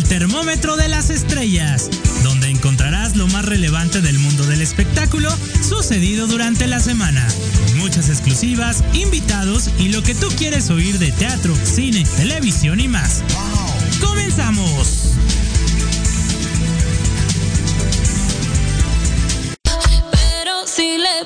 Al Termómetro de las Estrellas, donde encontrarás lo más relevante del mundo del espectáculo sucedido durante la semana. Muchas exclusivas, invitados y lo que tú quieres oír de teatro, cine, televisión y más. ¡Comenzamos! Pero si le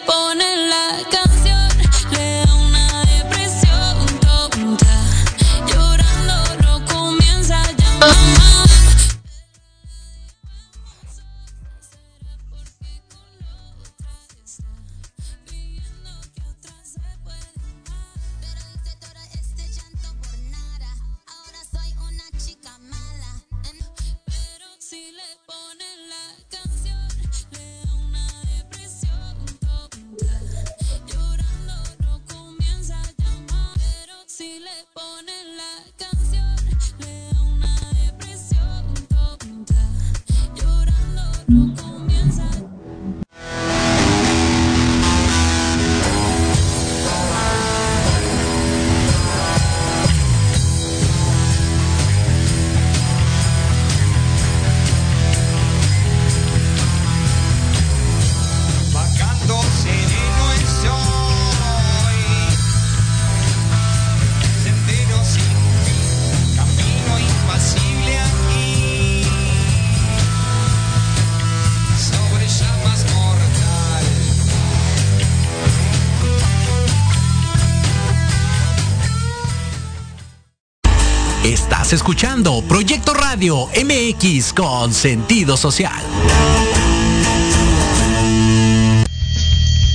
escuchando Proyecto Radio MX con sentido social.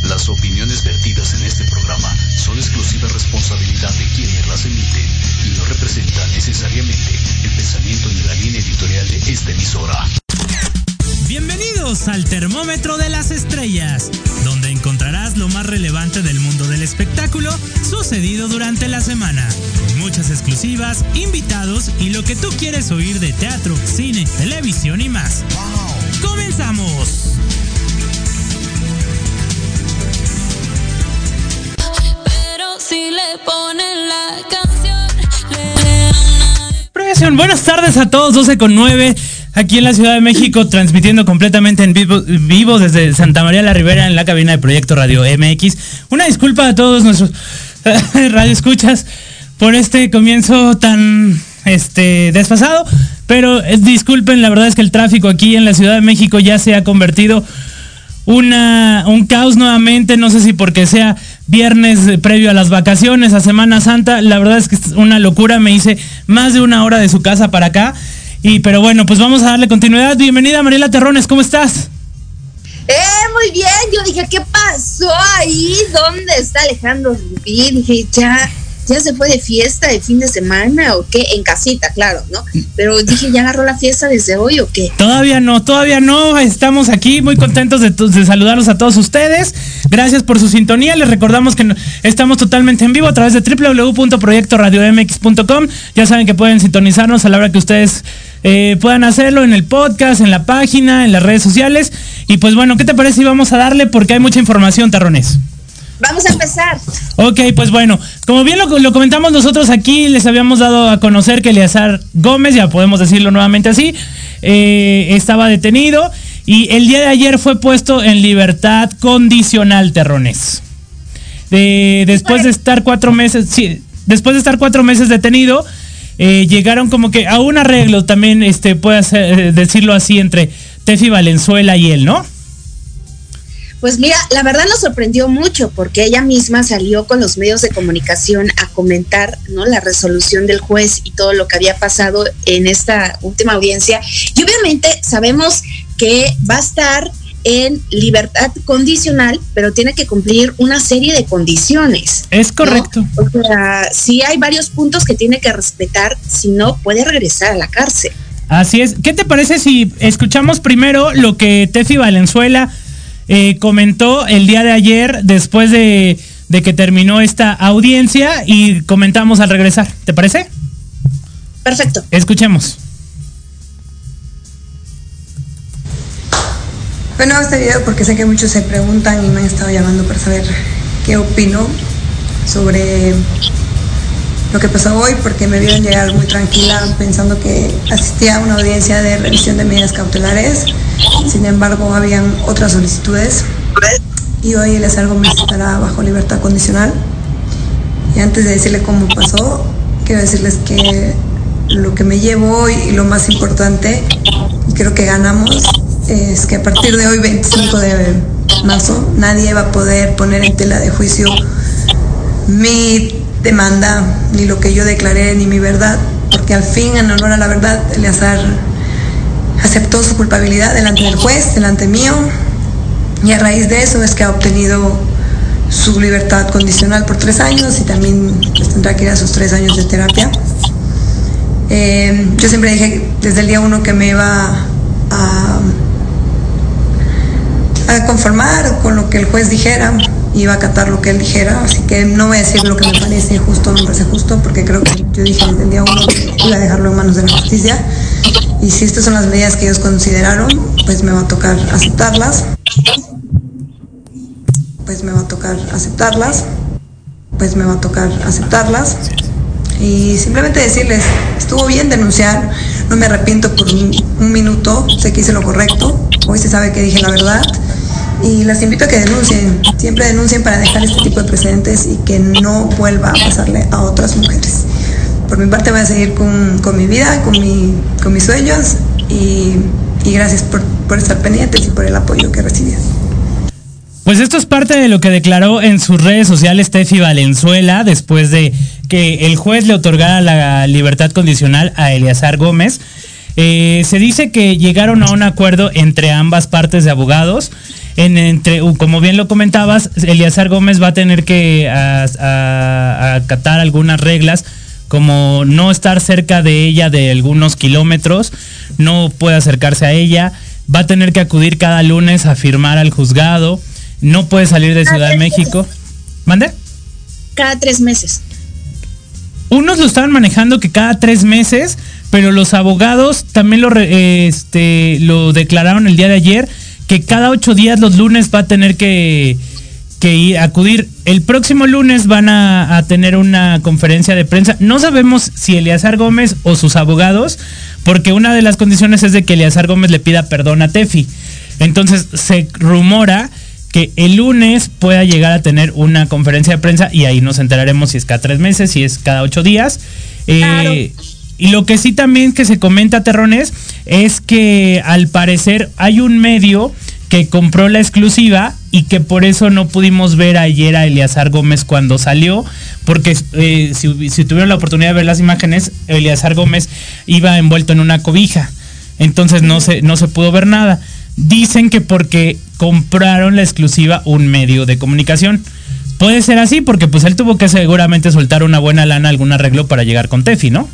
Las opiniones vertidas en este programa son exclusiva responsabilidad de quienes las emiten y no representan necesariamente el pensamiento ni la línea editorial de esta emisora. Bienvenidos al Termómetro de las Estrellas, donde encontrarás lo más relevante del mundo del espectáculo sucedido durante la semana. Muchas exclusivas, invitados y lo que tú quieres oír de teatro, cine, televisión y más. ¡Comenzamos! Pero si le ponen la canción, le. Buenas tardes a todos, 12 con 9, aquí en la Ciudad de México, transmitiendo completamente en vivo, vivo desde Santa María la Ribera en la cabina de Proyecto Radio MX. Una disculpa a todos nuestros radioescuchas por este comienzo tan este desfasado, pero eh, disculpen, la verdad es que el tráfico aquí en la Ciudad de México ya se ha convertido una, un caos nuevamente, no sé si porque sea viernes previo a las vacaciones, a Semana Santa, la verdad es que es una locura, me hice más de una hora de su casa para acá, y pero bueno, pues vamos a darle continuidad. Bienvenida Mariela Terrones, ¿cómo estás? Eh, muy bien. Yo dije, ¿qué pasó ahí? ¿Dónde está Alejandro Rubí? Dije, ya, ya se fue de fiesta de fin de semana o qué? En casita, claro, ¿no? Pero dije, ¿ya agarró la fiesta desde hoy o qué? Todavía no, todavía no. Estamos aquí muy contentos de, de saludarlos a todos ustedes. Gracias por su sintonía. Les recordamos que estamos totalmente en vivo a través de www.proyectoradiomx.com. Ya saben que pueden sintonizarnos a la hora que ustedes eh, puedan hacerlo en el podcast, en la página, en las redes sociales. Y pues bueno, ¿qué te parece si vamos a darle? Porque hay mucha información, Tarrones. Vamos a empezar. Ok, pues bueno, como bien lo, lo comentamos nosotros aquí, les habíamos dado a conocer que Eleazar Gómez, ya podemos decirlo nuevamente así, eh, estaba detenido y el día de ayer fue puesto en libertad condicional, terrones. De- después de estar cuatro meses, sí, después de estar cuatro meses detenido, eh, llegaron como que a un arreglo también, este, puede ser, eh, decirlo así, entre Tefi Valenzuela y él, ¿no? Pues mira, la verdad nos sorprendió mucho porque ella misma salió con los medios de comunicación a comentar ¿no? la resolución del juez y todo lo que había pasado en esta última audiencia. Y obviamente sabemos que va a estar en libertad condicional, pero tiene que cumplir una serie de condiciones. Es ¿no? correcto. O sea, sí hay varios puntos que tiene que respetar, si no puede regresar a la cárcel. Así es. ¿Qué te parece si escuchamos primero lo que Tefi Valenzuela eh, comentó el día de ayer después de, de que terminó esta audiencia y comentamos al regresar? ¿Te parece? Perfecto. Escuchemos. Bueno, este video porque sé que muchos se preguntan y me han estado llamando para saber qué opino sobre lo que pasó hoy porque me vieron llegar muy tranquila pensando que asistía a una audiencia de revisión de medidas cautelares. Sin embargo, habían otras solicitudes y hoy les algo me estará bajo libertad condicional. Y antes de decirle cómo pasó, quiero decirles que lo que me llevo hoy y lo más importante, y creo que ganamos, es que a partir de hoy, 25 de marzo, nadie va a poder poner en tela de juicio mi demanda, ni lo que yo declaré, ni mi verdad, porque al fin, en honor a la verdad, Eleazar aceptó su culpabilidad delante del juez, delante mío, y a raíz de eso es que ha obtenido su libertad condicional por tres años y también pues, tendrá que ir a sus tres años de terapia. Eh, yo siempre dije desde el día uno que me iba a, a conformar con lo que el juez dijera, iba a acatar lo que él dijera, así que no voy a decir lo que me parece justo o no me parece justo, porque creo que yo dije desde el día uno que iba a dejarlo en manos de la justicia. Y si estas son las medidas que ellos consideraron, pues me va a tocar aceptarlas. Pues me va a tocar aceptarlas. Pues me va a tocar aceptarlas. Y simplemente decirles, estuvo bien denunciar, no me arrepiento por un, un minuto, sé que hice lo correcto, hoy se sabe que dije la verdad y las invito a que denuncien, siempre denuncien para dejar este tipo de precedentes y que no vuelva a pasarle a otras mujeres. Por mi parte voy a seguir con, con mi vida, con, mi, con mis sueños y, y gracias por, por estar pendientes y por el apoyo que recibí. Pues esto es parte de lo que declaró en sus redes sociales Tefi Valenzuela después de que el juez le otorgara la libertad condicional a Eleazar Gómez. Eh, se dice que llegaron a un acuerdo entre ambas partes de abogados. En, entre, uh, como bien lo comentabas, Eleazar Gómez va a tener que a- a- acatar algunas reglas, como no estar cerca de ella de algunos kilómetros, no puede acercarse a ella, va a tener que acudir cada lunes a firmar al juzgado, no puede salir de Ciudad de México. ¿Mande? Cada tres meses. unos lo estaban manejando que cada tres meses, pero los abogados también lo, eh, este, lo declararon el día de ayer, que cada ocho días los lunes va a tener que, que ir, acudir. El próximo lunes van a, tener una conferencia de prensa. No sabemos si Eleazar Gómez o sus abogados, porque una de las condiciones es de que Eleazar Gómez le pida perdón a Tefi. Entonces se rumora que el lunes pueda llegar a tener una conferencia de prensa y ahí nos enteraremos si es cada tres meses, si es cada ocho días. Eh, Claro. Y lo que sí también que se comenta, Terrones, es que al parecer hay un medio que compró la exclusiva y que por eso no pudimos ver ayer a Eleazar Gómez cuando salió, porque eh, si, tuvieron la oportunidad de ver las imágenes, Eleazar Gómez iba envuelto en una cobija, entonces no se, no se pudo ver nada. Dicen que porque compraron la exclusiva un medio de comunicación. Puede ser así porque pues él tuvo que seguramente soltar una buena lana, algún arreglo para llegar con Tefi, ¿no?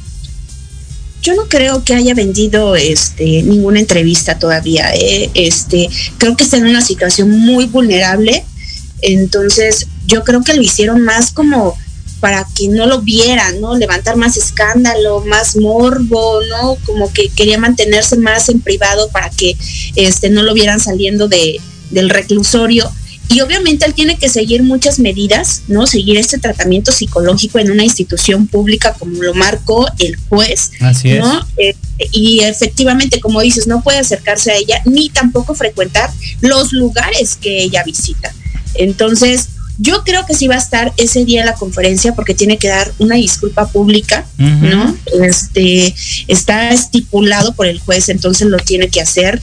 Yo no creo que haya vendido este ninguna entrevista todavía. eh. Este, creo que está en una situación muy vulnerable. Entonces, yo creo que lo hicieron más como para que no lo vieran, ¿no? Levantar más escándalo, más morbo, ¿no? Como que quería mantenerse más en privado para que este no lo vieran saliendo de, del reclusorio. Y obviamente él tiene que seguir muchas medidas, ¿no? Seguir este tratamiento psicológico en una institución pública como lo marcó el juez. Así es. ¿no? Eh, y efectivamente, como dices, no puede acercarse a ella ni tampoco frecuentar los lugares que ella visita. Entonces, yo creo que sí va a estar ese día en la conferencia porque tiene que dar una disculpa pública. ¿no? Este está estipulado por el juez, entonces lo tiene que hacer.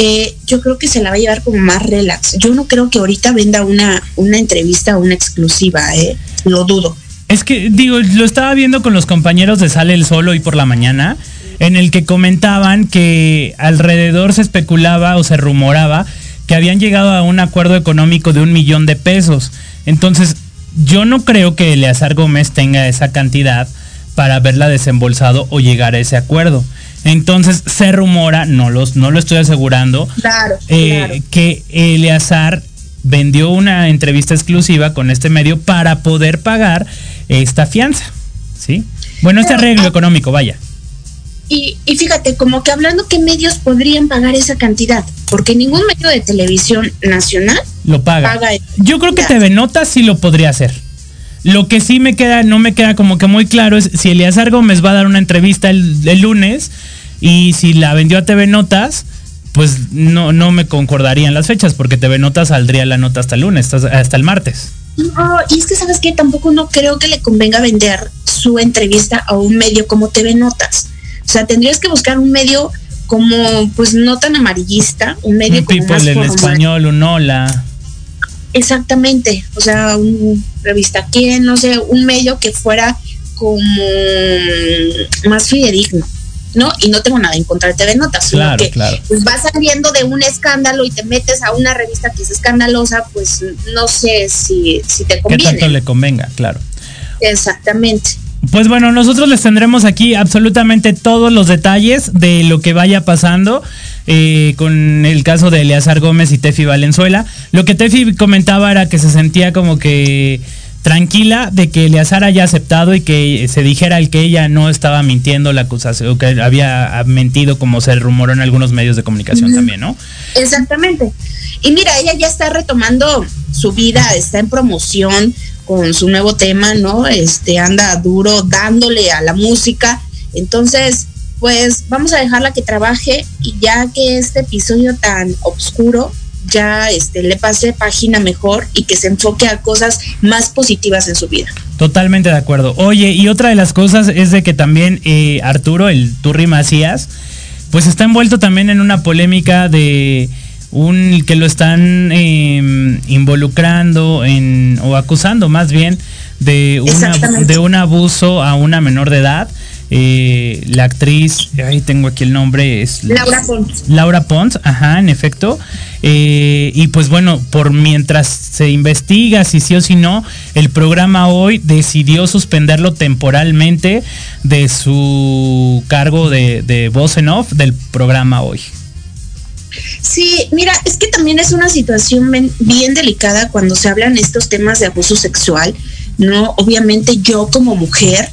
Eh, yo creo que se la va a llevar como más relax. Yo no creo que ahorita venda una, una entrevista o una exclusiva, ¿eh? Lo dudo. Es que, digo, lo estaba viendo con los compañeros de Sale el Sol hoy por la mañana, en el que comentaban que alrededor se especulaba o se rumoraba que habían llegado a un acuerdo económico de un millón de pesos. Entonces, yo no creo que Eleazar Gómez tenga esa cantidad para haberla desembolsado o llegar a ese acuerdo. Entonces, se rumora, no, los, no lo estoy asegurando, Claro, eh, claro. que Eleazar vendió una entrevista exclusiva con este medio para poder pagar esta fianza, ¿sí? Bueno, este arreglo económico, vaya. Y, y fíjate, como que hablando qué medios podrían pagar esa cantidad, porque ningún medio de televisión nacional Lo paga. Yo creo que. TV Notas sí lo podría hacer. Lo que sí me queda, no me queda como que muy claro es si Eleazar Gómez va a dar una entrevista el, el lunes y si la vendió a TV Notas, pues no, no me concordarían las fechas, porque TV Notas saldría la nota hasta el lunes, hasta, hasta el martes. No, y es que sabes que tampoco no creo que le convenga vender su entrevista a un medio como TV Notas. O sea, tendrías que buscar un medio como, pues no tan amarillista, un medio Un como más people en formal. español, un hola. Exactamente, o sea, un revista quién, no sé, un medio que fuera como más fidedigno, ¿no? Y no tengo nada en contra de TV Notas, sino Claro, que claro. pues vas saliendo de un escándalo y te metes a una revista que es escandalosa, pues no sé si, si te ¿Qué conviene. tanto le convenga? Claro. Exactamente. Pues bueno, nosotros les tendremos aquí absolutamente todos los detalles de lo que vaya pasando eh, con el caso de Eleazar Gómez y Tefi Valenzuela. Lo que Tefi comentaba era que se sentía como que tranquila de que Eleazar haya aceptado y que se dijera el que ella no estaba mintiendo la acusación, o que había mentido como se rumoró en algunos medios de comunicación también, ¿no? Exactamente. Y mira, ella ya está retomando su vida, está en promoción con su nuevo tema, ¿no? Este anda duro dándole a la música. Entonces, pues vamos a dejarla que trabaje y ya que este episodio tan oscuro ya este le pase página mejor y que se enfoque a cosas más positivas en su vida. Totalmente de acuerdo. Oye, y otra de las cosas es de que también eh, Arturo, el Turri Macías, pues está envuelto también en una polémica de un que lo están eh, involucrando en o acusando más bien de una, de un abuso a una menor de edad. Eh, la actriz, ahí tengo aquí el nombre, es Laura Pons. Laura Pons, ajá, en efecto. Eh, y pues bueno, por mientras se investiga si sí o si no, el programa hoy decidió suspenderlo temporalmente de su cargo de, de voz en off del programa hoy. Sí, mira, es que también es una situación bien, bien delicada cuando se hablan estos temas de abuso sexual, ¿no? Obviamente yo como mujer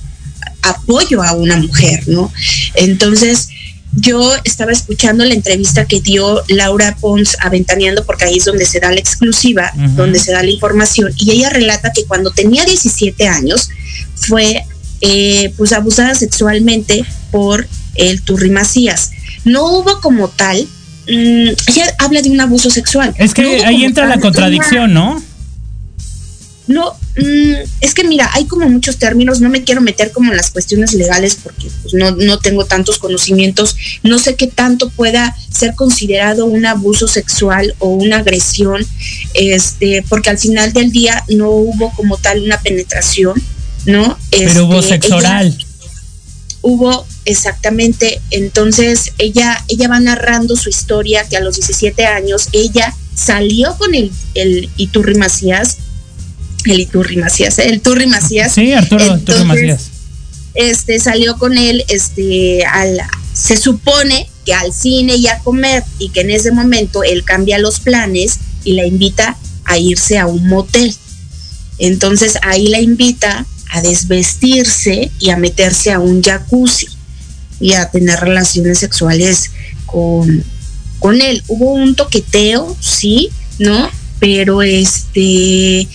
apoyo a una mujer, ¿no? Entonces, yo estaba escuchando la entrevista que dio Laura Pons a Ventaneando, porque ahí es donde se da la exclusiva, donde se da la información, y ella relata que cuando tenía 17 años fue eh, pues abusada sexualmente por el Turri Macías. No hubo como tal, mm, ella habla de un abuso sexual. Es que No ahí entra la contradicción, ¿no? una- no, mm, es que mira, hay como muchos términos, no me quiero meter como en las cuestiones legales porque pues, no, no tengo tantos conocimientos, no sé qué tanto pueda ser considerado un abuso sexual o una agresión, este, porque al final del día no hubo como tal una penetración, ¿no? Pero hubo Este, sexo oral. hubo exactamente, entonces ella, ella va narrando su historia que a los 17 años ella salió con el, el Iturri Macías, el Iturri Macías, ¿eh? el Turri Macías. Sí, Arturo, Entonces, Macías. Este salió con él, este, al, se supone que al cine y a comer, y que en ese momento él cambia los planes y la invita a irse a un motel. Entonces ahí la invita a desvestirse y a meterse a un jacuzzi y a tener relaciones sexuales con, con él. Hubo un toqueteo, sí, ¿no? Pero este,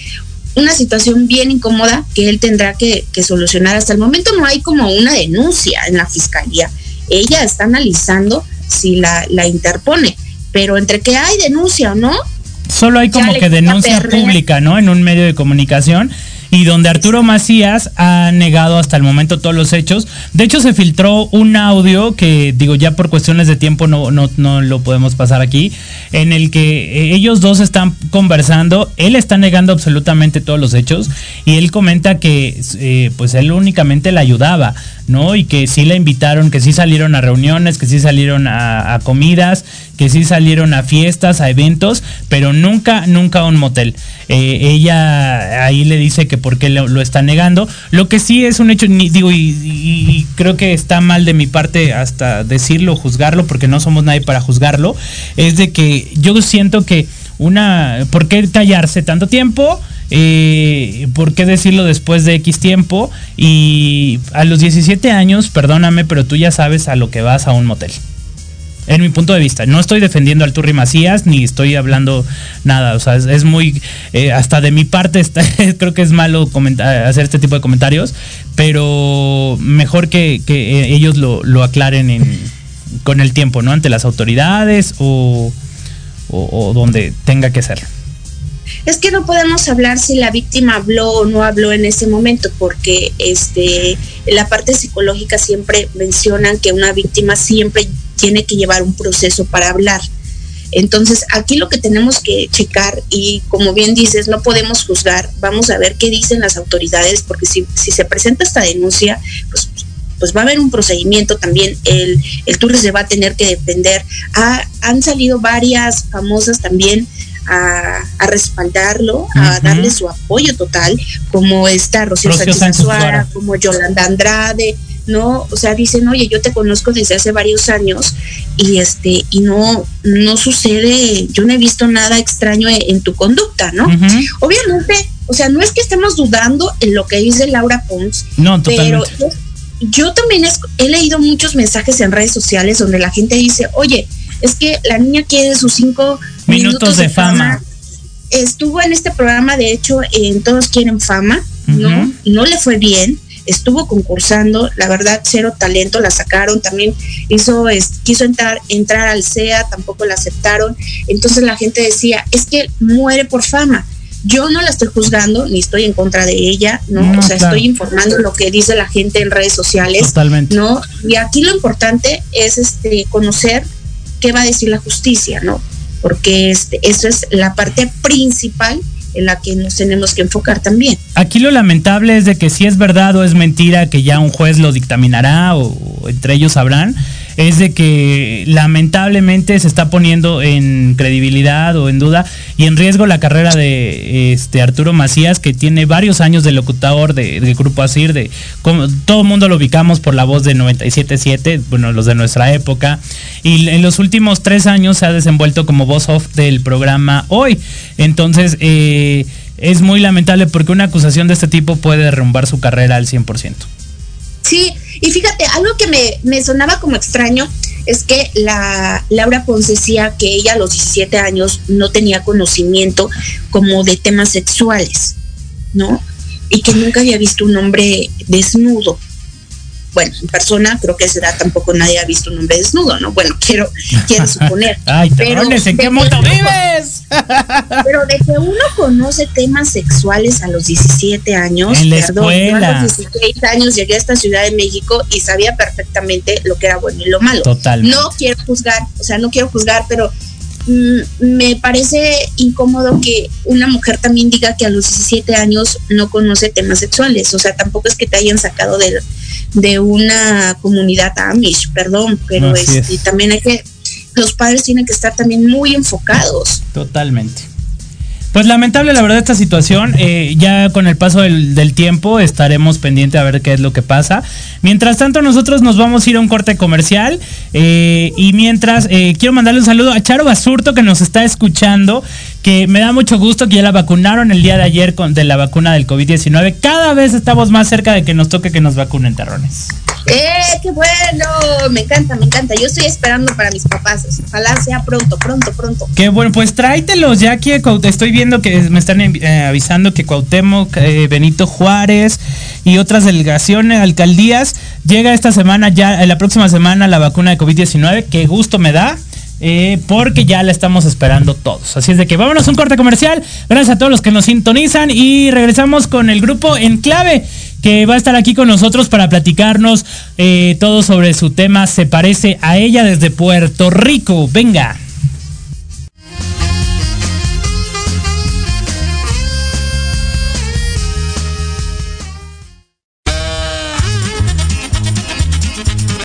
una situación bien incómoda que él tendrá que, que solucionar. Hasta el momento no hay como una denuncia en la fiscalía. Ella está analizando si la, la interpone, pero entre que hay denuncia o no, Solo hay como que denuncia pública, ¿no? En un medio de comunicación. Y donde Arturo Macías ha negado hasta el momento todos los hechos. De hecho, se filtró un audio que, digo, ya por cuestiones de tiempo no, no, no lo podemos pasar aquí, en el que eh, ellos dos están conversando. Él está negando absolutamente todos los hechos. Y él comenta que, eh, pues, él únicamente la ayudaba, ¿no? Y que sí la invitaron, que sí salieron a reuniones, que sí salieron a, comidas, que sí salieron a fiestas, a eventos, pero nunca, nunca a un motel. Eh, ella ahí le dice que por qué lo, está negando. Lo que sí es un hecho, ni- digo, y, y- creo que está mal de mi parte hasta decirlo, juzgarlo, porque no somos nadie para juzgarlo, es de que yo siento que una, ¿por qué callarse tanto tiempo? Eh, ¿Por qué decirlo después de X tiempo? Y a los 17 años, perdóname, pero tú ya sabes a lo que vas a un motel. en mi punto de vista. No estoy defendiendo al Turri Macías ni estoy hablando nada. O sea, es, muy, eh, hasta de mi parte creo que es malo hacer este tipo de comentarios, pero mejor que, eh, ellos lo, aclaren en, con el tiempo, ¿no? Ante las autoridades o donde tenga que ser. Es que no podemos hablar si la víctima habló o no habló en ese momento, porque este, la parte psicológica siempre mencionan que una víctima siempre tiene que llevar un proceso para hablar. Entonces, aquí lo que tenemos que checar, y como bien dices, no podemos juzgar, vamos a ver qué dicen las autoridades, porque si, si se presenta esta denuncia, pues, pues va a haber un procedimiento también, el, el se va a tener que defender. Ha- han salido varias famosas también a, a respaldarlo, a darle su apoyo total, como esta Rocío, Rocío Sánchez Azuara. como Yolanda Andrade, ¿no? O sea, dicen, oye, yo te conozco desde hace varios años y este, y no, no sucede, yo no he visto nada extraño en, en tu conducta, ¿no? Obviamente, o sea, no es que estemos dudando en lo que dice Laura Pons, No, pero yo, yo también es- he leído muchos mensajes en redes sociales donde la gente dice, oye, es que la niña quiere sus cinco Minutos de fama. Estuvo en este programa, de hecho, en Todos Quieren Fama, ¿no? No le fue bien, estuvo concursando, la verdad, cero talento, la sacaron, también hizo, es- quiso entrar, entrar al CEA, tampoco la aceptaron. Entonces la gente decía, es que muere por fama. Yo no la estoy juzgando, ni estoy en contra de ella, ¿no? No, o sea, claro. estoy informando lo que dice la gente en redes sociales. Totalmente. ¿no? Y aquí lo importante es este conocer qué va a decir la justicia, ¿no? Porque este, eso es la parte principal en la que nos tenemos que enfocar también. Aquí lo lamentable es de que si es verdad o es mentira, que ya un juez lo dictaminará o, o entre ellos sabrán, es de que lamentablemente se está poniendo en credibilidad o en duda y en riesgo la carrera de este Arturo Macías, que tiene varios años de locutor de, Grupo Asir, de como todo el mundo lo ubicamos por la voz de 97.7, bueno, los de nuestra época, y en los últimos tres años se ha desenvuelto como voz off del programa Hoy. Entonces, eh, es muy lamentable porque una acusación de este tipo puede derrumbar su carrera al 100%. Sí, y fíjate, algo que me, me sonaba como extraño es que la Laura Pons decía que ella a los 17 años no tenía conocimiento como de temas sexuales, ¿no? Y que nunca había visto un hombre desnudo. Bueno, en persona creo que edad tampoco nadie ha visto un hombre desnudo, ¿no? Bueno, quiero, quiero suponer. Ay, Pero ¿en qué mundo vives? Pero de que uno conoce temas sexuales a los 17 años, En la perdón, yo escuela. a los 16 años llegué a esta Ciudad de México y sabía perfectamente lo que era bueno y lo malo. Totalmente. No quiero juzgar, o sea, no quiero juzgar, pero me parece incómodo que una mujer también diga que a los 17 años no conoce temas sexuales. O sea, tampoco es que te hayan sacado de, de una comunidad Amish, perdón, pero este, es. también hay que, los padres tienen que estar también muy enfocados. Totalmente. Pues lamentable la verdad esta situación. eh, ya con el paso del, tiempo estaremos pendientes a ver qué es lo que pasa. Mientras tanto nosotros nos vamos a ir a un corte comercial. eh, y mientras eh, quiero mandarle un saludo a Charo Basurto que nos está escuchando. Que me da mucho gusto que ya la vacunaron el día de ayer con, de la vacuna del COVID-19. Cada vez estamos más cerca de que nos toque que nos vacunen terrones. ¡Eh, qué bueno! Me encanta, me encanta. Yo estoy esperando para mis papás. Ojalá sea pronto, pronto, pronto. Qué bueno, pues tráetelos, ya que estoy viendo que me están eh, avisando que Cuauhtémoc, eh, Benito Juárez y otras delegaciones, alcaldías, llega esta semana ya, eh, la próxima semana la vacuna de COVID-19, qué gusto me da. eh, porque ya la estamos esperando todos. Así es de que vámonos a un corte comercial. Gracias a todos los que nos sintonizan y regresamos con el grupo en clave que va a estar aquí con nosotros para platicarnos eh, todo sobre su tema Se parece a ella desde Puerto Rico. Venga.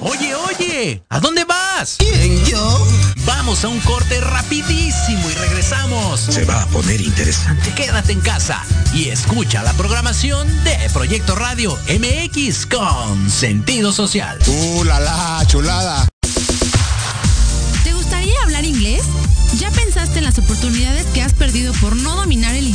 Oye, oye, ¿a dónde vas? ¿Quién, yo? Vamos a un corte rapidísimo y regresamos. Se va a poner interesante. Quédate en casa y escucha la programación de Proyecto Radio MX con sentido social. ¡Uh, la, la, chulada! ¿Te gustaría hablar inglés? ¿Ya pensaste en las oportunidades que has perdido por no dominar el idioma?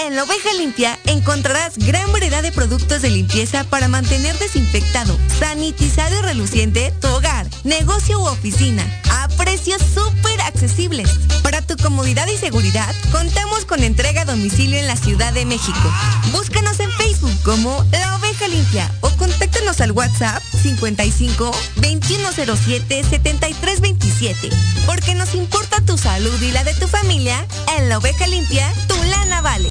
En la oveja limpia encontrarás gran variedad de productos de limpieza para mantener desinfectado, sanitizado y reluciente tu hogar, negocio u oficina, a precios súper accesibles. Para tu comodidad y seguridad, contamos con entrega a domicilio en la Ciudad de México. Búscanos en Facebook como La Oveja Limpia o contáctanos al WhatsApp 55 2107 7327. Porque nos importa tu salud y la de tu familia, en La Oveja Limpia, tu lana vale.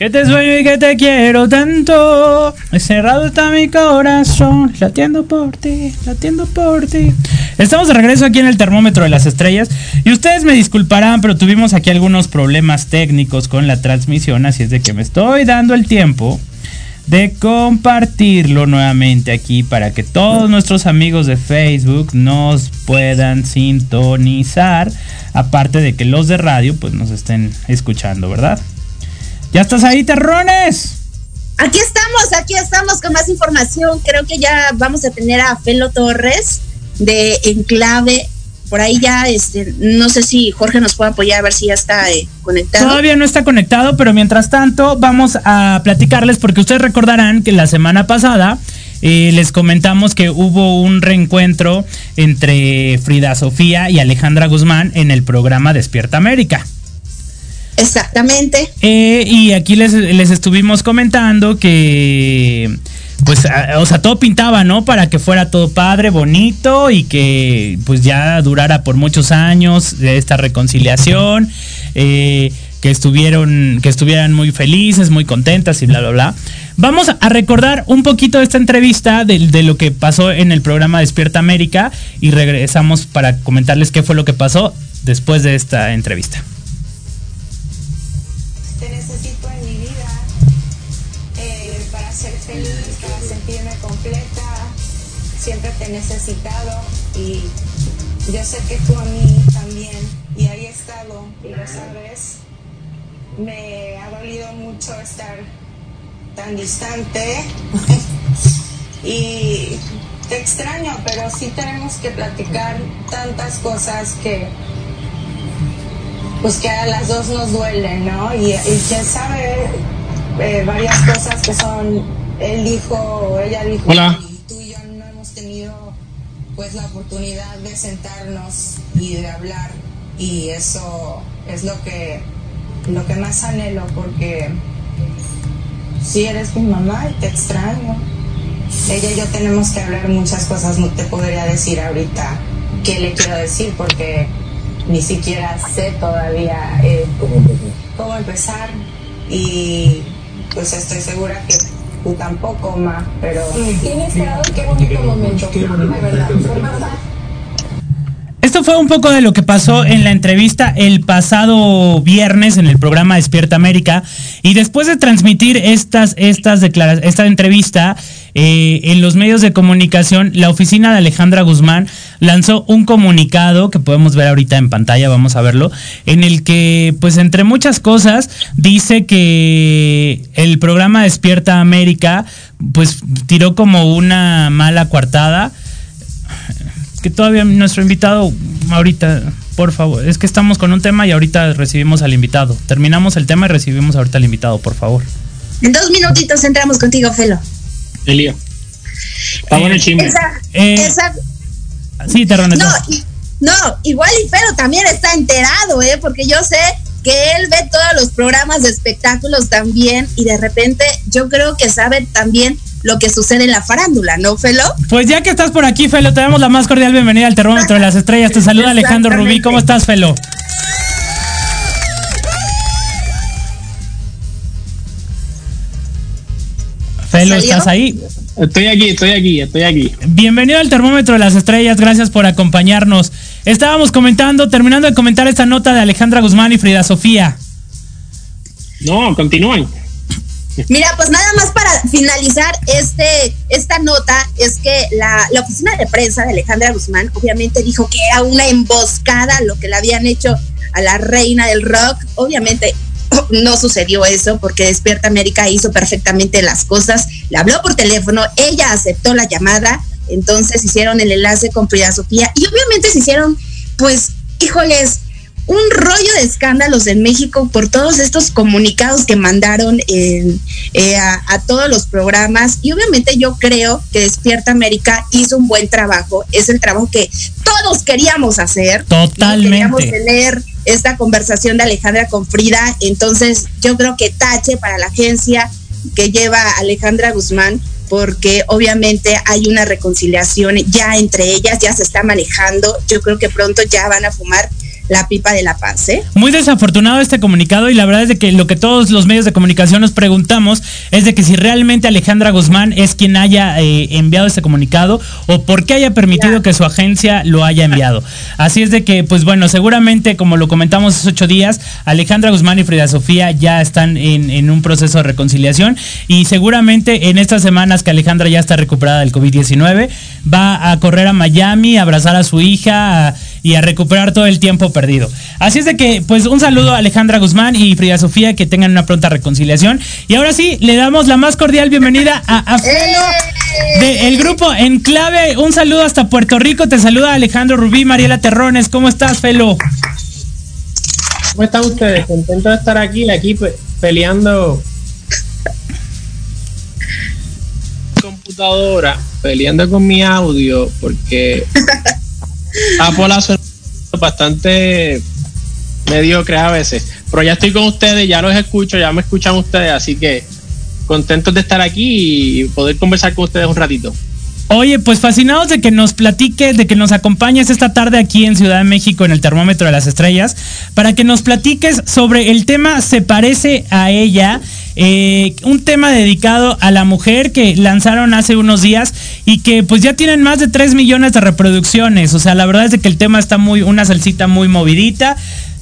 Que te sueño y que te quiero tanto. Cerrado está mi corazón. Latiendo por ti, latiendo por ti. Estamos de regreso aquí en el termómetro de las estrellas. Y ustedes me disculparán, pero tuvimos aquí algunos problemas técnicos con la transmisión. Así es de que me estoy dando el tiempo de compartirlo nuevamente aquí para que todos nuestros amigos de Facebook nos puedan sintonizar. Aparte de que los de radio pues nos estén escuchando, ¿verdad? ¿Ya estás ahí, terrones? Aquí estamos, aquí estamos con más información. Creo que ya vamos a tener a Felo Torres de Enclave. Por ahí ya, este, no sé si Jorge nos puede apoyar a ver si ya está eh, conectado. Todavía no está conectado, pero mientras tanto vamos a platicarles porque ustedes recordarán que la semana pasada eh, les comentamos que hubo un reencuentro entre Frida Sofía y Alejandra Guzmán en el programa Despierta América. Exactamente. Eh, y aquí les, les estuvimos comentando que, pues, o sea, todo pintaba, ¿no? Para que fuera todo padre, bonito y que, pues, ya durara por muchos años esta reconciliación, eh, que estuvieron, que estuvieran muy felices, muy contentas y bla, bla, bla. Vamos a recordar un poquito esta entrevista de lo que pasó en el programa Despierta América y regresamos para comentarles qué fue lo que pasó después de esta entrevista. Necesitado y yo sé que tú a mí también. Y ahí he estado, y lo sabes. Me ha dolido mucho estar tan distante. y te extraño, pero sí tenemos que platicar tantas cosas que pues que a las dos nos duelen, ¿no? Y, y quién sabe eh, varias cosas que son, él dijo, ella dijo, Hola. Pues la oportunidad de sentarnos y de hablar y eso es lo que lo que más anhelo porque si eres mi mamá y te extraño. Ella y yo tenemos que hablar muchas cosas, no te podría decir ahorita qué le quiero decir porque ni siquiera sé todavía eh, cómo empezar y pues estoy segura que tú tampoco, Ma, pero... Inesperado, qué bonito momento, de verdad. Esto fue un poco de lo que pasó en la entrevista el pasado viernes en el programa Despierta América. Y después de transmitir estas, estas declaraciones, esta entrevista eh, en los medios de comunicación, la oficina de Alejandra Guzmán lanzó un comunicado que podemos ver ahorita en pantalla, vamos a verlo, en el que, pues entre muchas cosas, dice que el programa Despierta América, pues tiró como una mala coartada que todavía nuestro invitado ahorita, por favor, es que estamos con un tema y ahorita recibimos al invitado. Terminamos el tema y recibimos ahorita al invitado, por favor. En dos minutitos entramos contigo, Felo. Elío. Está bueno el chisme. Esa, Eh, esa- Sí, Terrones. no, y- no, igual y Felo también está enterado, ¿eh? Porque yo sé que él ve todos los programas de espectáculos también y de repente yo creo que sabe también lo que sucede en la farándula, ¿no, Felo? Pues ya que estás por aquí, Felo, te damos la más cordial bienvenida al Termómetro de las Estrellas. Te saluda Alejandro Rubí. ¿Cómo estás, Felo? Felo, ¿Salió? ¿estás ahí? Estoy aquí, estoy aquí, estoy aquí. Bienvenido al Termómetro de las Estrellas, gracias por acompañarnos. Estábamos comentando, terminando de comentar esta nota de Alejandra Guzmán y Frida Sofía. No, continúen. Mira, pues nada más para finalizar este, esta nota es que la, la oficina de prensa de Alejandra Guzmán obviamente dijo que era una emboscada lo que le habían hecho a la reina del rock. Obviamente no sucedió eso porque Despierta América hizo perfectamente las cosas. Le habló por teléfono, ella aceptó la llamada, entonces hicieron el enlace con Frida Sofía y obviamente se hicieron, pues, híjoles, un rollo de escándalos en México por todos estos comunicados que mandaron en- eh, a, a todos los programas y obviamente yo creo que Despierta América hizo un buen trabajo, es el trabajo que todos queríamos hacer. Totalmente. Queríamos tener esta conversación de Alejandra con Frida, entonces yo creo que tache para la agencia que lleva Alejandra Guzmán porque obviamente hay una reconciliación ya entre ellas, ya se está manejando, yo creo que pronto ya van a fumar la pipa de la paz, ¿eh? Muy desafortunado este comunicado y la verdad es de que lo que todos los medios de comunicación nos preguntamos es de que si realmente Alejandra Guzmán es quien haya eh, enviado este comunicado o por qué haya permitido que su agencia lo haya enviado. Así es de que, pues bueno, seguramente como lo comentamos hace ocho días, Alejandra Guzmán y Frida Sofía ya están en, en un proceso de reconciliación y seguramente en estas semanas que Alejandra ya está recuperada del COVID-19 va a correr a Miami, a abrazar a su hija a- y a recuperar todo el tiempo perdido. Así es de que, pues un saludo a Alejandra Guzmán y Frida Sofía, que tengan una pronta reconciliación. Y ahora sí, le damos la más cordial bienvenida a, a Felo del grupo Enclave. Un saludo hasta Puerto Rico. Te saluda Alejandro Rubí, Mariela Terrones. ¿Cómo estás, Felo? ¿Cómo están ustedes? Contento de estar aquí, aquí pe- peleando. computadora, peleando con mi audio, porque Apple hace bastante mediocre a veces. Pero ya estoy con ustedes, ya los escucho, ya me escuchan ustedes, así que contentos de estar aquí y poder conversar con ustedes un ratito. Oye, pues fascinados de que nos platiques, de que nos acompañes esta tarde aquí en Ciudad de México en el termómetro de las estrellas, para que nos platiques sobre el tema Se parece a ella, eh, un tema dedicado a la mujer que lanzaron hace unos días y que pues ya tienen más de 3 millones de reproducciones. O sea, la verdad es de que el tema está muy, una salsita muy movidita.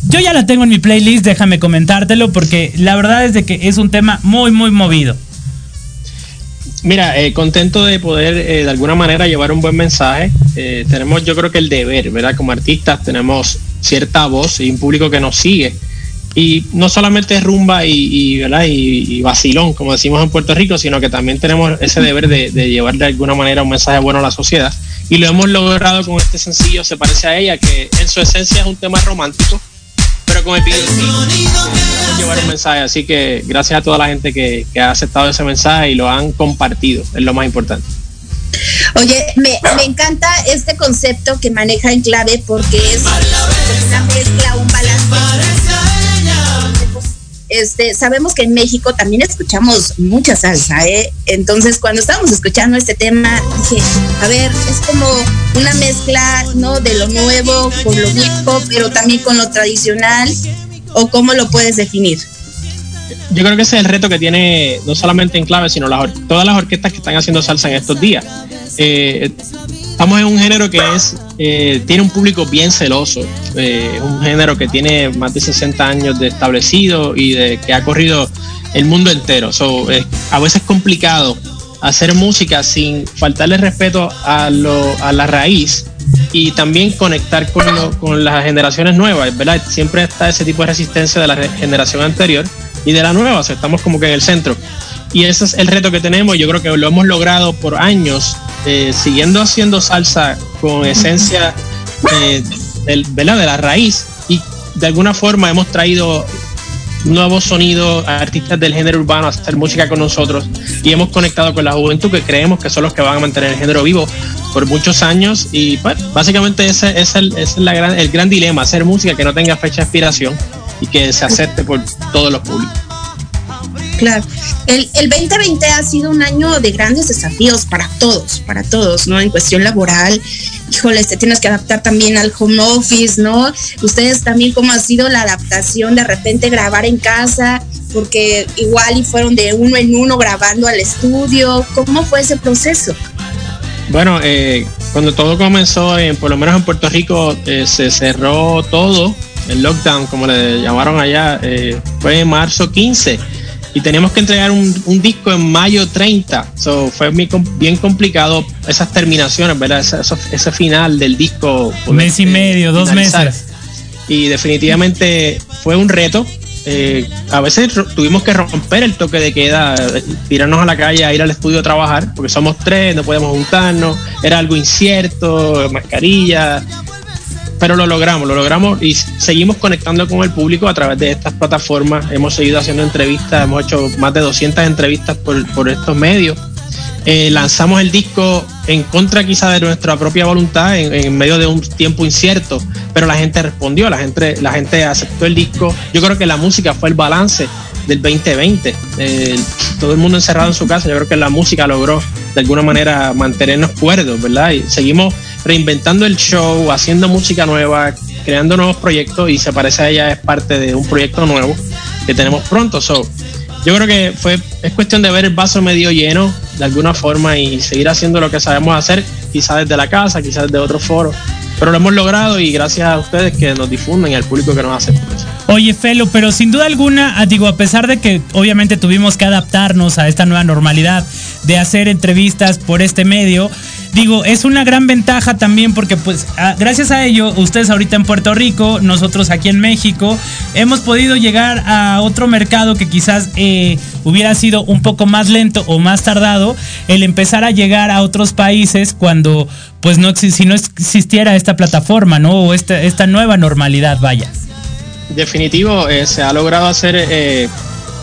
Yo ya la tengo en mi playlist, déjame comentártelo, porque la verdad es de que es un tema muy, muy movido. Mira, eh, contento de poder eh, de alguna manera llevar un buen mensaje. Eh, tenemos yo creo que el deber, ¿verdad? Como artistas tenemos cierta voz y un público que nos sigue. Y no solamente es rumba y, y, ¿verdad? Y, y vacilón, como decimos en Puerto Rico, sino que también tenemos ese deber de, de llevar de alguna manera un mensaje bueno a la sociedad. Y lo hemos logrado con este sencillo, Se parece a ella, que en su esencia es un tema romántico, pero con el video llevar un mensaje. Así que gracias a toda la gente que, que ha aceptado ese mensaje y lo han compartido, es lo más importante. Oye, me, me encanta este concepto que maneja en clave porque es una mezcla, un balance este, sabemos que en México también escuchamos mucha salsa, ¿eh? Entonces, cuando estábamos escuchando este tema, dije, a ver, es como una mezcla, ¿no? De lo nuevo con lo viejo, pero también con lo tradicional, o cómo lo puedes definir. Yo creo que ese es el reto que tiene no solamente en clave, sino las, todas las orquestas que están haciendo salsa en estos días. Eh, estamos en un género que es eh, tiene un público bien celoso, eh, un género que tiene más de 60 años de establecido y de que ha corrido el mundo entero. So, a veces es complicado hacer música sin faltarle respeto a, lo, a la raíz y también conectar con, lo- con las generaciones nuevas, ¿verdad? Siempre está ese tipo de resistencia de la generación anterior y de la nueva, o sea, estamos como que en el centro. Y ese es el reto que tenemos, yo creo que lo hemos logrado por años, eh, siguiendo haciendo salsa con esencia eh, del- ¿verdad? de la raíz y de alguna forma hemos traído nuevos sonidos, artistas del género urbano a hacer música con nosotros y hemos conectado con la juventud que creemos que son los que van a mantener el género vivo por muchos años y pues, básicamente ese, es el, ese es la gran, el gran dilema, hacer música que no tenga fecha de expiración y que se acepte por todos los públicos. Claro. El, el 2020 ha sido un año de grandes desafíos para todos, para todos, ¿no? En cuestión laboral, híjole, te tienes que adaptar también al home office, ¿no? Ustedes también, ¿cómo ha sido la adaptación de repente grabar en casa? Porque igual y fueron de uno en uno grabando al estudio. ¿Cómo fue ese proceso? Bueno, eh, cuando todo comenzó, en, por lo menos en Puerto Rico, eh, se cerró todo, el lockdown, como le llamaron allá, eh, fue en marzo 15 y teníamos que entregar un, un disco en mayo 30. So, fue muy bien complicado esas terminaciones, ¿verdad? Ese, final del disco. Un mes y eh, medio, dos finalizar. meses. Y definitivamente fue un reto. Eh, a veces tuvimos que romper el toque de queda, eh, tirarnos a la calle a ir al estudio a trabajar, porque somos tres, no podemos juntarnos, era algo incierto, mascarilla, pero lo logramos, lo logramos y seguimos conectando con el público a través de estas plataformas. Hemos seguido haciendo entrevistas, hemos hecho más de 200 entrevistas por, por estos medios. Eh, lanzamos el disco en contra quizá de nuestra propia voluntad, en, en medio de un tiempo incierto, pero la gente respondió, la gente, la gente aceptó el disco. Yo creo que la música fue el balance del 2020. Eh, todo el mundo encerrado en su casa, yo creo que la música logró de alguna manera mantenernos cuerdos, ¿verdad? Y seguimos reinventando el show, haciendo música nueva, creando nuevos proyectos y se parece a ella es parte de un proyecto nuevo que tenemos pronto. So, yo creo que fue es cuestión de ver el vaso medio lleno de alguna forma y seguir haciendo lo que sabemos hacer, quizás desde la casa, quizás desde otros foros, pero lo hemos logrado y gracias a ustedes que nos difunden y al público que nos hace. Oye, Felo, pero sin duda alguna, ah, digo, a pesar de que obviamente tuvimos que adaptarnos a esta nueva normalidad de hacer entrevistas por este medio, digo, es una gran ventaja también porque pues ah, gracias a ello, ustedes ahorita en Puerto Rico, nosotros aquí en México, hemos podido llegar a otro mercado que quizás eh, hubiera sido un poco más lento o más tardado, el empezar a llegar a otros países cuando pues no si no existiera esta plataforma, ¿no? O esta, esta nueva normalidad, vaya. Definitivo, eh, se ha logrado hacer eh,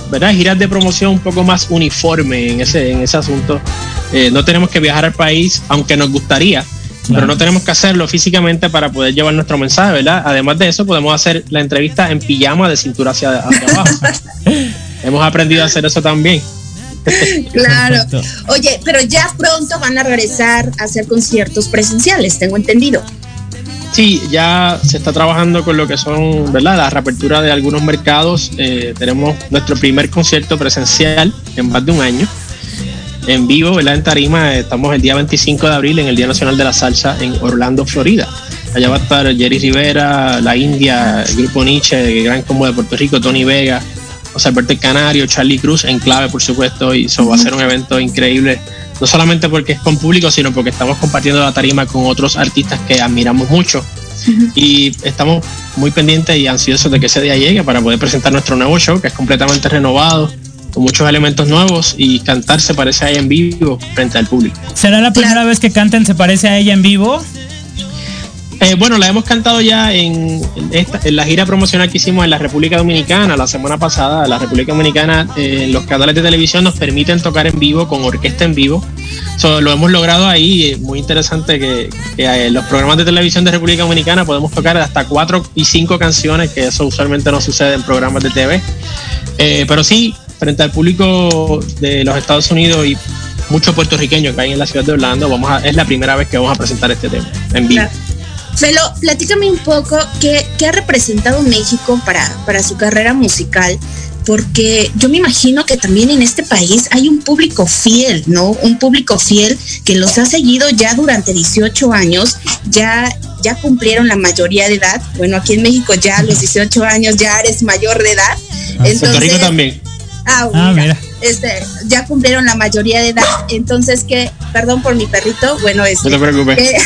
¿verdad? giras de promoción un poco más uniforme en ese, en ese asunto. Eh, no tenemos que viajar al país, aunque nos gustaría, pero no tenemos que hacerlo físicamente para poder llevar nuestro mensaje, ¿verdad? Además de eso, podemos hacer la entrevista en pijama de cintura hacia, hacia abajo. Hemos aprendido a hacer eso también. Claro. Oye, pero ya pronto van a regresar a hacer conciertos presenciales, tengo entendido. Sí, ya se está trabajando con lo que son, ¿verdad? La reapertura de algunos mercados. Eh, tenemos nuestro primer concierto presencial en más de un año. En vivo, ¿verdad? En Tarima, estamos el día 25 de abril en el Día Nacional de la Salsa en Orlando, Florida. Allá va a estar Jerry Rivera, La India, el grupo Nietzsche, el Gran Combo de Puerto Rico, Tony Vega, José Alberto Canario, Charlie Cruz en clave, por supuesto, y eso va a ser un evento increíble, no solamente porque es con público, sino porque estamos compartiendo la tarima con otros artistas que admiramos mucho y estamos muy pendientes y ansiosos de que ese día llegue para poder presentar nuestro nuevo show, que es completamente renovado, con muchos elementos nuevos y cantar se parece a ella en vivo frente al público. ¿Será la primera vez que canten Se parece a ella en vivo? Eh, bueno, la hemos cantado ya en, esta- la gira promocional que hicimos en la República Dominicana la semana pasada. La República Dominicana, eh, los canales de televisión nos permiten tocar en vivo con orquesta en vivo. So, lo hemos logrado ahí. Muy interesante que, eh, los programas de televisión de República Dominicana podemos tocar hasta cuatro y cinco canciones, que eso usualmente no sucede en programas de TV. Eh, pero sí, frente al público de los Estados Unidos y muchos puertorriqueños que hay en la ciudad de Orlando, vamos a, es la primera vez que vamos a presentar este tema en vivo. Felo, platícame un poco qué, qué ha representado México para, para su carrera musical, porque yo me imagino que también en este país hay un público fiel, ¿no? Un público fiel que los ha seguido ya durante 18 años, ya, ya cumplieron la mayoría de edad. Bueno, aquí en México ya a los 18 años ya eres mayor de edad. En Puerto Rico también. Ah, Ah, mira, mira. Este, ya cumplieron la mayoría de edad, entonces que, perdón por mi perrito, bueno, este, No te preocupes. que-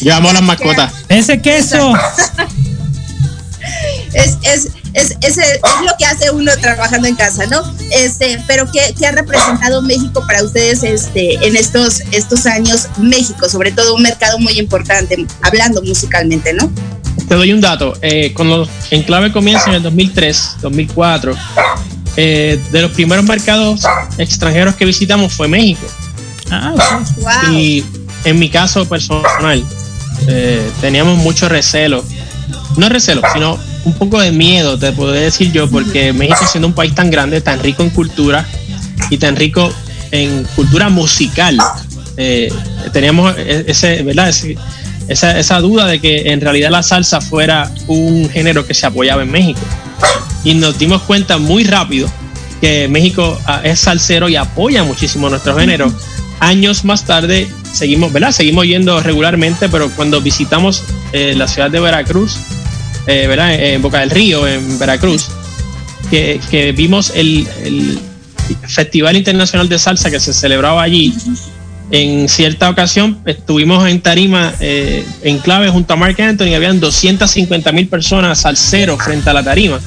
Llevamos las mascotas. Ese queso. es, es, es, es, es lo que hace uno trabajando en casa, ¿no? Este, pero ¿qué, qué ha representado México para ustedes este, en estos, estos años? México, sobre todo un mercado muy importante, hablando musicalmente, ¿no? Te doy un dato. Eh, cuando Enclave comienza en el 2003, 2004, eh, de los primeros mercados extranjeros que visitamos fue México. Ah. Wow. Y en mi caso personal, eh, teníamos mucho recelo. No recelo, sino un poco de miedo, te puedo decir yo, porque México siendo un país tan grande, tan rico en cultura y tan rico en cultura musical, eh, teníamos e- ese, ¿verdad? Ese- esa, esa duda de que en realidad la salsa fuera un género que se apoyaba en México. Y nos dimos cuenta muy rápido que México ah, es salsero y apoya muchísimo nuestro género. Años más tarde seguimos, ¿verdad? Seguimos yendo regularmente, pero cuando visitamos eh, la ciudad de Veracruz, eh, ¿verdad? En Boca del Río, en Veracruz, que, vimos el, Festival Internacional de Salsa que se celebraba allí. En cierta ocasión estuvimos en Tarima, eh, en clave junto a Mark Anthony, y habían 250 mil personas salseros frente a la tarima.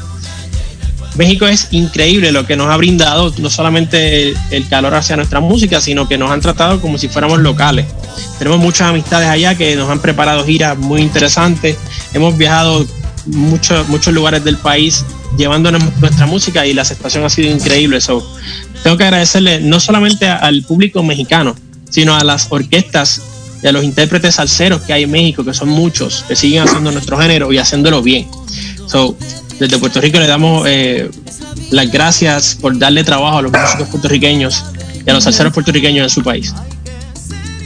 México es increíble lo que nos ha brindado, no solamente el, calor hacia nuestra música, sino que nos han tratado como si fuéramos locales. Tenemos muchas amistades allá que nos han preparado giras muy interesantes. Hemos viajado muchos muchos lugares del país llevándonos nuestra música y la aceptación ha sido increíble. So, tengo que agradecerle no solamente al público mexicano, sino a las orquestas y a los intérpretes salseros que hay en México, que son muchos, que siguen haciendo nuestro género y haciéndolo bien. So, desde Puerto Rico le damos eh, las gracias por darle trabajo a los músicos puertorriqueños y a los salseros puertorriqueños en su país.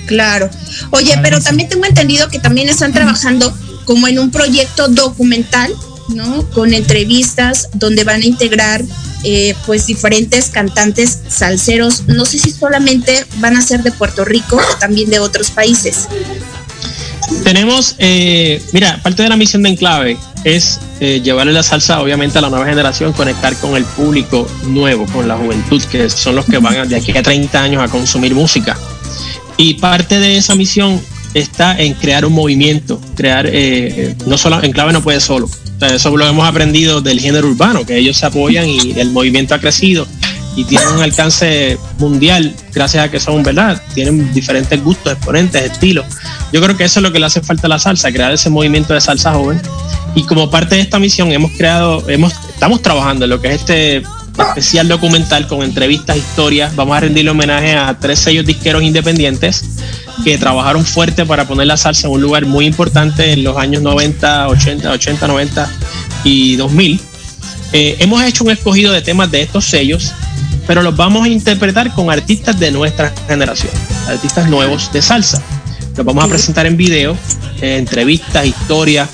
Claro. Oye, pero también tengo entendido que también están trabajando como en un proyecto documental, ¿no? Con entrevistas donde van a integrar eh, pues diferentes cantantes salseros. No sé si solamente van a ser de Puerto Rico o también de otros países. Tenemos, eh, mira, parte de la misión de Enclave es eh, llevarle la salsa obviamente a la nueva generación, conectar con el público nuevo, con la juventud, que son los que van de aquí a 30 años a consumir música. Y parte de esa misión está en crear un movimiento, crear, eh, no solo, Enclave no puede solo. Eso lo hemos aprendido del género urbano, que ellos se apoyan y el movimiento ha crecido y tienen un alcance mundial gracias a que son, ¿verdad? Tienen diferentes gustos, exponentes, estilos. Yo creo que eso es lo que le hace falta a la salsa, crear ese movimiento de salsa joven. Y como parte de esta misión hemos creado, hemos, estamos trabajando en lo que es este especial documental con entrevistas, historias. Vamos a rendirle homenaje a tres sellos disqueros independientes que trabajaron fuerte para poner la salsa en un lugar muy importante en los años 90, 80, 80, 90 y 2000. Eh, hemos hecho un escogido de temas de estos sellos, pero los vamos a interpretar con artistas de nuestra generación, artistas nuevos de salsa. Los vamos a presentar en video, eh, entrevistas, historias.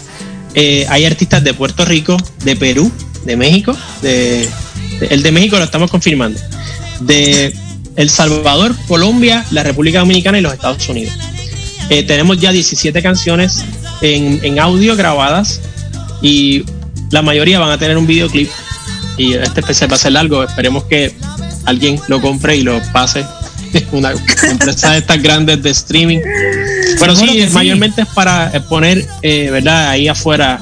Eh, hay artistas de Puerto Rico, de Perú, de México, de, el de México lo estamos confirmando, de El Salvador, Colombia, la República Dominicana y los Estados Unidos. Eh, tenemos ya 17 canciones en, en audio grabadas y la mayoría van a tener un videoclip y este especial va a ser largo. Esperemos que alguien lo compre y lo pase. Una empresa de estas grandes de streaming. Pero sí. mayormente es para eh, poner, eh, ¿verdad? Ahí afuera